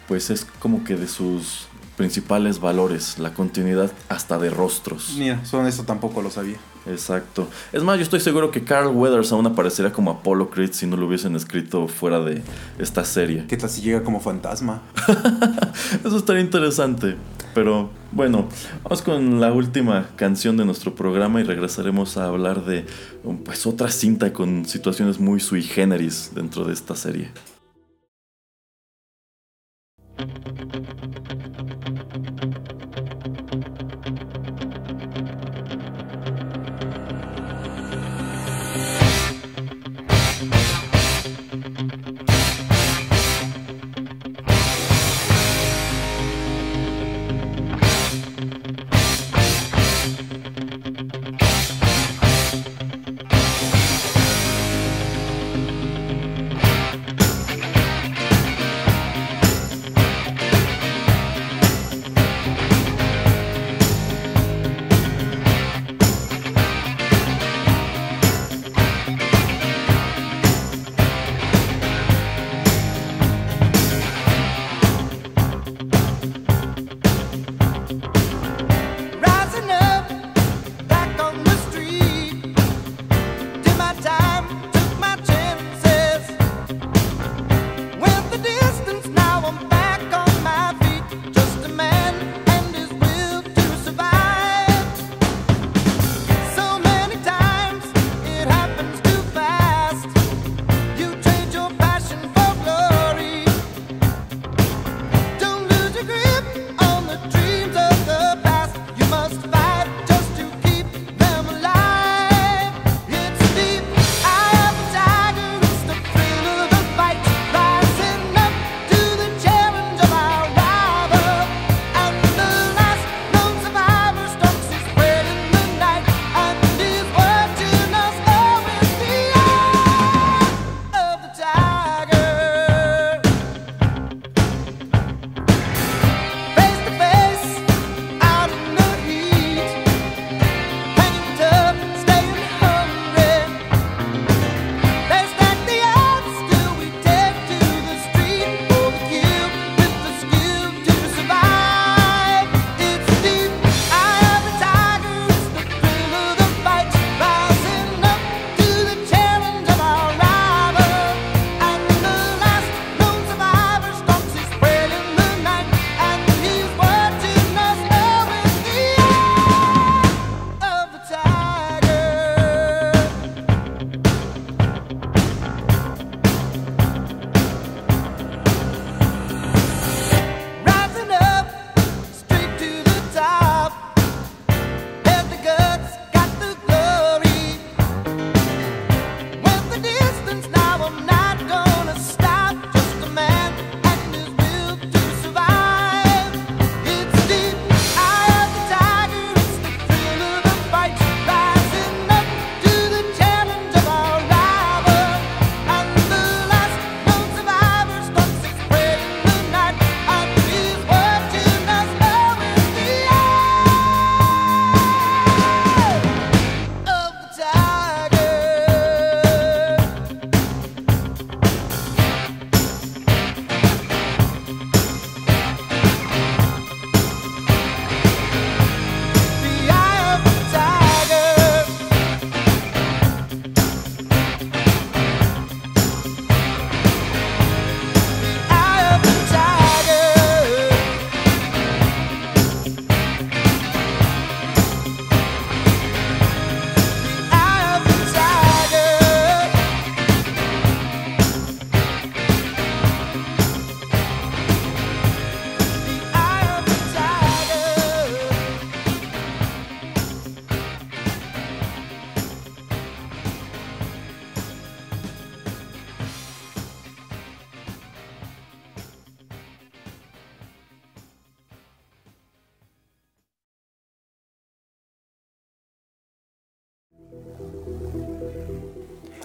pues es como que de sus principales valores, la continuidad hasta de rostros. Mira, son eso tampoco lo sabía. Exacto. Es más, yo estoy seguro que Carl Weathers aún aparecería como Apollo Creed si no lo hubiesen escrito fuera de esta serie. ¿Qué tal si llega como fantasma? Eso estaría interesante. Pero bueno, vamos con la última canción de nuestro programa y regresaremos a hablar de pues otra cinta con situaciones muy sui generis dentro de esta serie.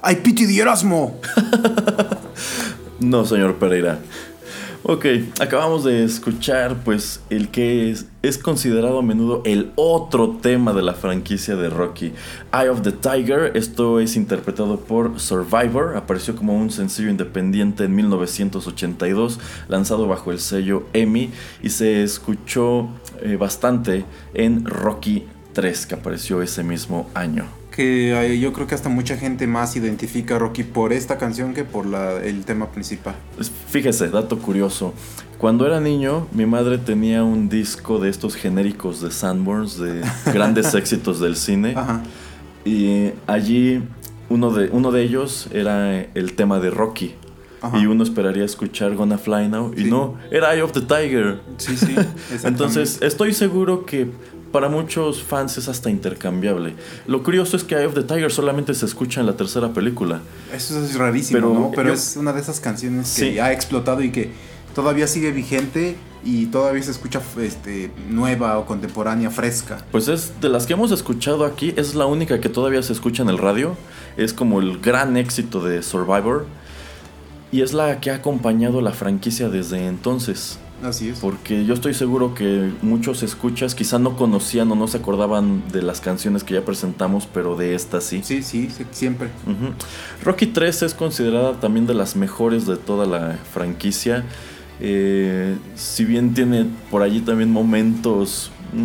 ¡Ay, pity de Erasmo! No, señor Pereira. Ok, acabamos de escuchar pues el que es, es, considerado a menudo el otro tema de la franquicia de Rocky. Eye of the Tiger, esto es interpretado por Survivor, apareció como un sencillo independiente en 1982, lanzado bajo el sello EMI y se escuchó eh, bastante en Rocky 3, que apareció ese mismo año que yo creo que hasta mucha gente más identifica a Rocky por esta canción que por la, el tema principal. Fíjese, dato curioso. Cuando era niño, mi madre tenía un disco de estos genéricos de Sanborns, de grandes éxitos del cine. Ajá. Y allí uno de, uno de ellos era el tema de Rocky. Ajá. Y uno esperaría escuchar Gonna Fly Now. Y Sí. no, era Eye of the Tiger. Sí, sí. Entonces, estoy seguro que para muchos fans es hasta intercambiable. Lo curioso es que Eye of the Tiger solamente se escucha en la tercera película. Eso es rarísimo, Pero ¿no? Pero yo- es una de esas canciones que Sí. ha explotado y que todavía sigue vigente y todavía se escucha este, nueva o contemporánea, fresca. Pues es de las que hemos escuchado aquí, es la única que todavía se escucha en el radio. Es como el gran éxito de Survivor. Y es la que ha acompañado la franquicia desde entonces. Así es. Porque yo estoy seguro que muchos escuchas quizá no conocían o no se acordaban de las canciones que ya presentamos, pero de esta sí. Sí, sí, sí, siempre. Rocky 3 es considerada también de las mejores de toda la franquicia. Eh, si bien tiene por allí también momentos mm,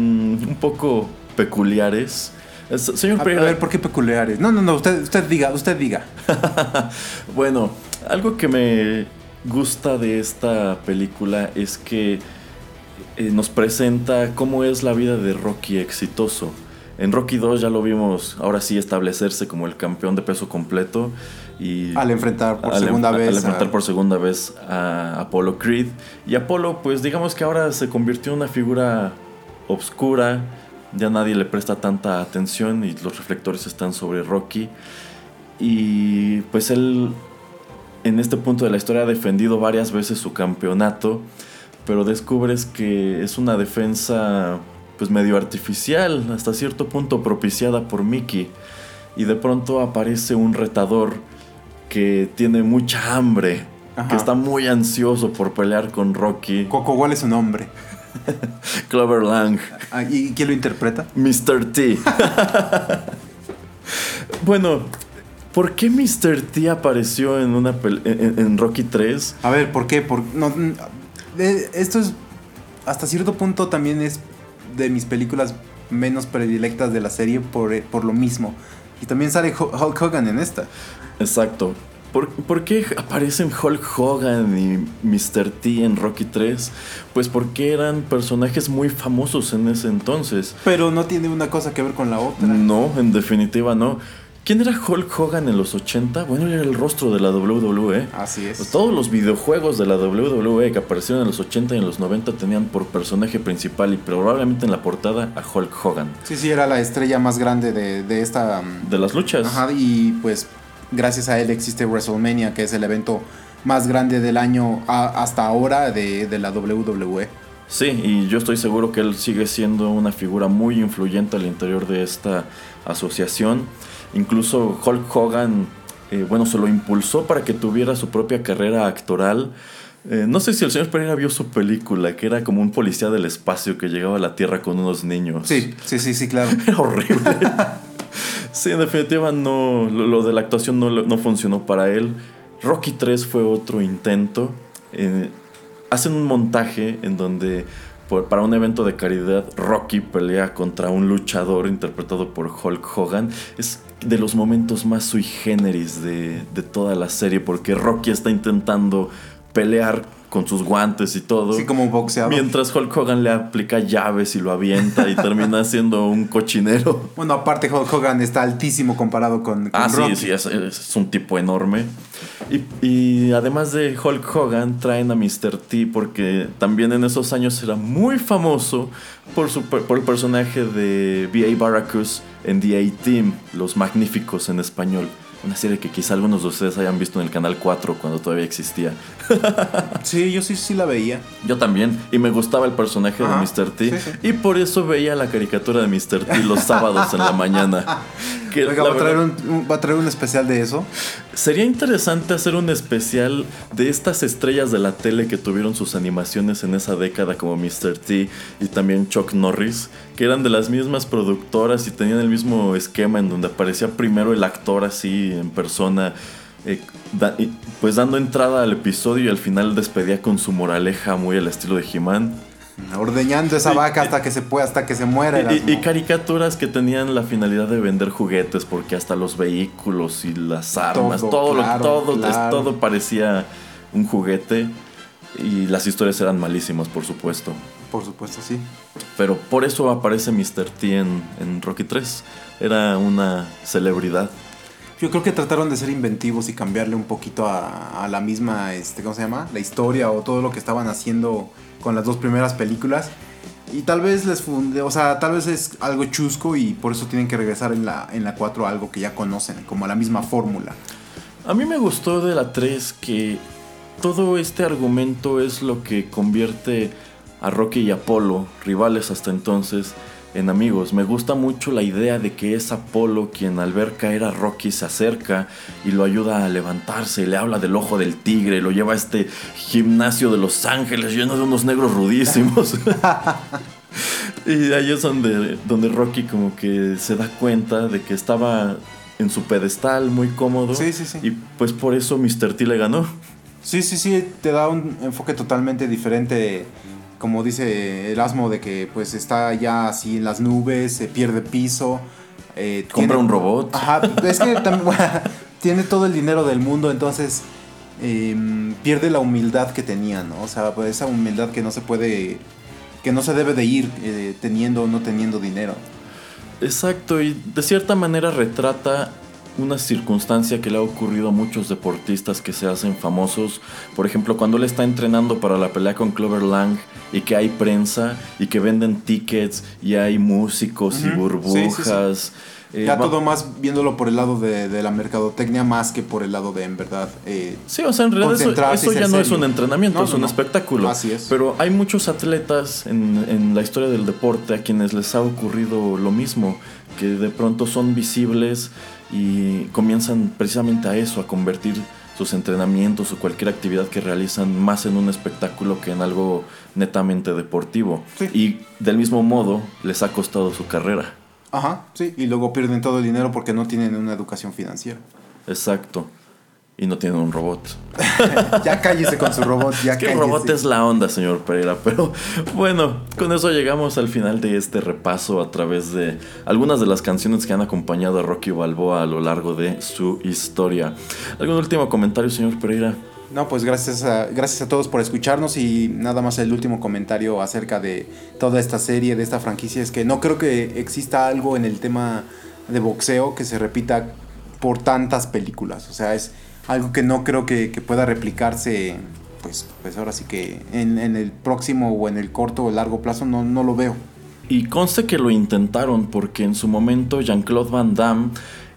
un poco peculiares. Es- señor A, a Pereira, ver, ¿por qué peculiares? No, no, no, usted, usted diga, usted diga. bueno, algo que me gusta de esta película es que eh, nos presenta cómo es la vida de Rocky exitoso. En Rocky 2 ya lo vimos ahora sí establecerse como el campeón de peso completo y Al enfrentar por al, segunda al vez. enfrentar a- por segunda vez a Apollo Creed. Y Apollo, pues digamos que ahora se convirtió en una figura obscura, ya nadie le presta tanta atención y los reflectores están sobre Rocky. Y pues él en este punto de la historia ha defendido varias veces su campeonato, pero descubres que es una defensa pues medio artificial, hasta cierto punto propiciada por Mickey. Y de pronto aparece un retador que tiene mucha hambre, Ajá. que está muy ansioso por pelear con Rocky, Coco, ¿cuál es su nombre? Clover Lang. Ah, ¿Y quién lo interpreta? Mr. T. bueno, ¿por qué Mr. T apareció en, una en, en Rocky 3? A ver, ¿por qué? Por, no, esto es, hasta cierto punto también es de mis películas menos predilectas de la serie por, eh, por lo mismo. Y también sale Hu- Hulk Hogan en esta. Exacto. ¿Por, por qué aparecen Hulk Hogan y Mr. T en Rocky 3? Pues porque eran personajes muy famosos en ese entonces. Pero no tiene una cosa que ver con la otra. No, en definitiva no. ¿Quién era Hulk Hogan en los 80? Bueno, él era el rostro de la WWE. Así es. Pues todos los videojuegos de la WWE que aparecieron en los 80 y en los 90 tenían por personaje principal y probablemente en la portada a Hulk Hogan. Sí, sí, era la estrella más grande de, de esta... mm, De las luchas. Ajá, y pues gracias a él existe WrestleMania, que es el evento más grande del año a- hasta ahora de, de la WWE. Sí, y yo estoy seguro que él sigue siendo una figura muy influyente al interior de esta asociación. Incluso Hulk Hogan, eh, bueno, se lo impulsó para que tuviera su propia carrera actoral. Eh, no sé si el señor Pereira vio su película, que era como un policía del espacio que llegaba a la Tierra con unos niños. Sí, sí, sí, sí, claro. Era horrible. sí, en definitiva no, lo, lo de la actuación no, no funcionó para él. Rocky 3 fue otro intento. Eh, hacen un montaje en donde por- para un evento de caridad Rocky pelea contra un luchador interpretado por Hulk Hogan. Es de los momentos más sui generis de, de toda la serie porque Rocky está intentando pelear con sus guantes y todo. Sí, como un boxeador. Mientras Hulk Hogan le aplica llaves y lo avienta y termina siendo un cochinero. Bueno, aparte Hulk Hogan está altísimo comparado con, con Ah, Rocky. sí, sí, es, es un tipo enorme. Y, y además de Hulk Hogan, traen a Mr. T porque también en esos años era muy famoso por, su, por el personaje de B.A. Baracus en The A-Team, Los Magníficos en español. Una serie que quizá algunos de ustedes hayan visto en el Canal 4 cuando todavía existía. Sí, yo sí, sí la veía. Yo también, y me gustaba el personaje Ajá, de Mr. T. sí, sí. Y por eso veía la caricatura de Mr. T los sábados en la mañana. Que Oiga, la ¿va a, traer un, un- ¿va a traer un especial de eso? Sería interesante hacer un especial de estas estrellas de la tele que tuvieron sus animaciones en esa década, como Mr. T y también Chuck Norris, que eran de las mismas productoras y tenían el mismo esquema en donde aparecía primero el actor así en persona, eh, da- pues dando entrada al episodio y al final despedía con su moraleja muy al estilo de He-Man. Ordeñando esa vaca hasta que se pueda, hasta que se muera. Y, y- Erasmo. y caricaturas que tenían la finalidad de vender juguetes, porque hasta los vehículos y las armas, Todo, todo, lo- claro, todo, es- claro. todo parecía un juguete. Y las historias eran malísimas, por supuesto. Por supuesto, sí. Pero por eso aparece Mr. T en, en Rocky 3. Era una celebridad. Yo creo que trataron de ser inventivos y cambiarle un poquito a, la misma, este, ¿cómo se llama? La historia o todo lo que estaban haciendo con las dos primeras películas. Y tal vez les funde, o sea, tal vez es algo chusco y por eso tienen que regresar en la, en la 4 a algo que ya conocen, como a la misma fórmula. A mí me gustó de la 3 que todo este argumento es lo que convierte a Rocky y Apolo, rivales hasta entonces, en amigos. Me gusta mucho la idea de que es Apolo quien al ver caer a Rocky se acerca y lo ayuda a levantarse, le habla del ojo del tigre, lo lleva a este gimnasio de Los Ángeles lleno de unos negros rudísimos. y ahí es donde, donde Rocky como que se da cuenta de que estaba en su pedestal muy cómodo. Sí, sí, sí. Y pues por eso Mr. T le ganó. Sí, sí, sí, te da un enfoque totalmente diferente, como dice Erasmo, de que pues está ya así en las nubes, se pierde piso. eh, Compra un robot. Ajá, es que también tiene todo el dinero del mundo, entonces em, pierde la humildad que tenía, ¿no? O sea, pues esa humildad que no se puede, que no se debe de ir eh, teniendo o no teniendo dinero. Exacto, y de cierta manera retrata una circunstancia que le ha ocurrido a muchos deportistas que se hacen famosos. Por ejemplo, cuando él está entrenando para la pelea con Clover Lang y que hay prensa y que venden tickets y hay músicos y Ujú, burbujas. eh, ya todo más viéndolo por el lado de, de la mercadotecnia más que por el lado de en verdad. eh, Sí, o sea, en realidad eso, y eso ya no es serio. un entrenamiento, No, es no, un no. espectáculo. Así es. Pero hay muchos atletas en, en la historia del deporte a quienes les ha ocurrido lo mismo, que de pronto son visibles y comienzan precisamente a eso, a convertir sus entrenamientos o cualquier actividad que realizan más en un espectáculo que en algo netamente deportivo. Sí. Y del mismo modo les ha costado su carrera. Ajá, sí. Y luego pierden todo el dinero porque no tienen una educación financiera. Exacto. Y no tienen un robot. ya cállese con su robot, ya Es que el robot es la onda, señor Pereira. Pero bueno, con eso llegamos al final de este repaso a través de algunas de las canciones que han acompañado a Rocky Balboa a lo largo de su historia. ¿Algún último comentario, señor Pereira? No, pues gracias a, gracias a todos por escucharnos y nada más el último comentario acerca de toda esta serie, de esta franquicia, es que no creo que exista algo en el tema de boxeo que se repita por tantas películas. O sea, es algo que no creo que, que pueda replicarse, pues, pues ahora sí que en, en el próximo o en el corto o largo plazo no, no lo veo. Y conste que lo intentaron porque en su momento Jean-Claude Van Damme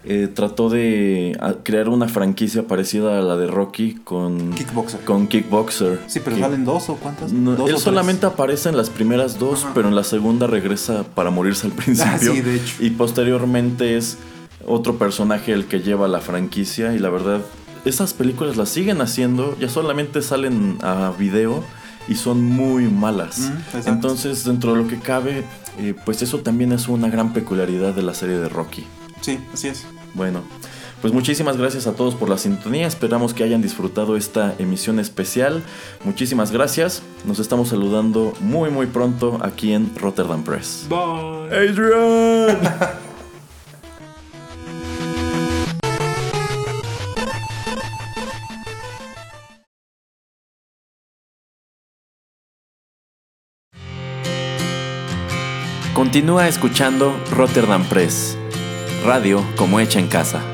eh, trató de crear una franquicia parecida a la de Rocky con Kickboxer. Con Kickboxer. Sí, pero Que- salen dos o cuántas? No, ¿Dos o él tres? solamente aparece en las primeras dos, Ajá. pero en la segunda regresa para morirse al principio. Ah, sí, de hecho. Y posteriormente es otro personaje el que lleva la franquicia. Y la verdad, esas películas las siguen haciendo, ya solamente salen a video y son muy malas. Mm. Entonces, dentro de lo que cabe, eh, pues eso también es una gran peculiaridad de la serie de Rocky. Sí, así es. Bueno, pues muchísimas gracias a todos por la sintonía. Esperamos que hayan disfrutado esta emisión especial. Muchísimas gracias. Nos estamos saludando muy muy pronto aquí en Rotterdam Press. Bye. Adrian. Continúa escuchando Rotterdam Press. Radio como hecha en casa.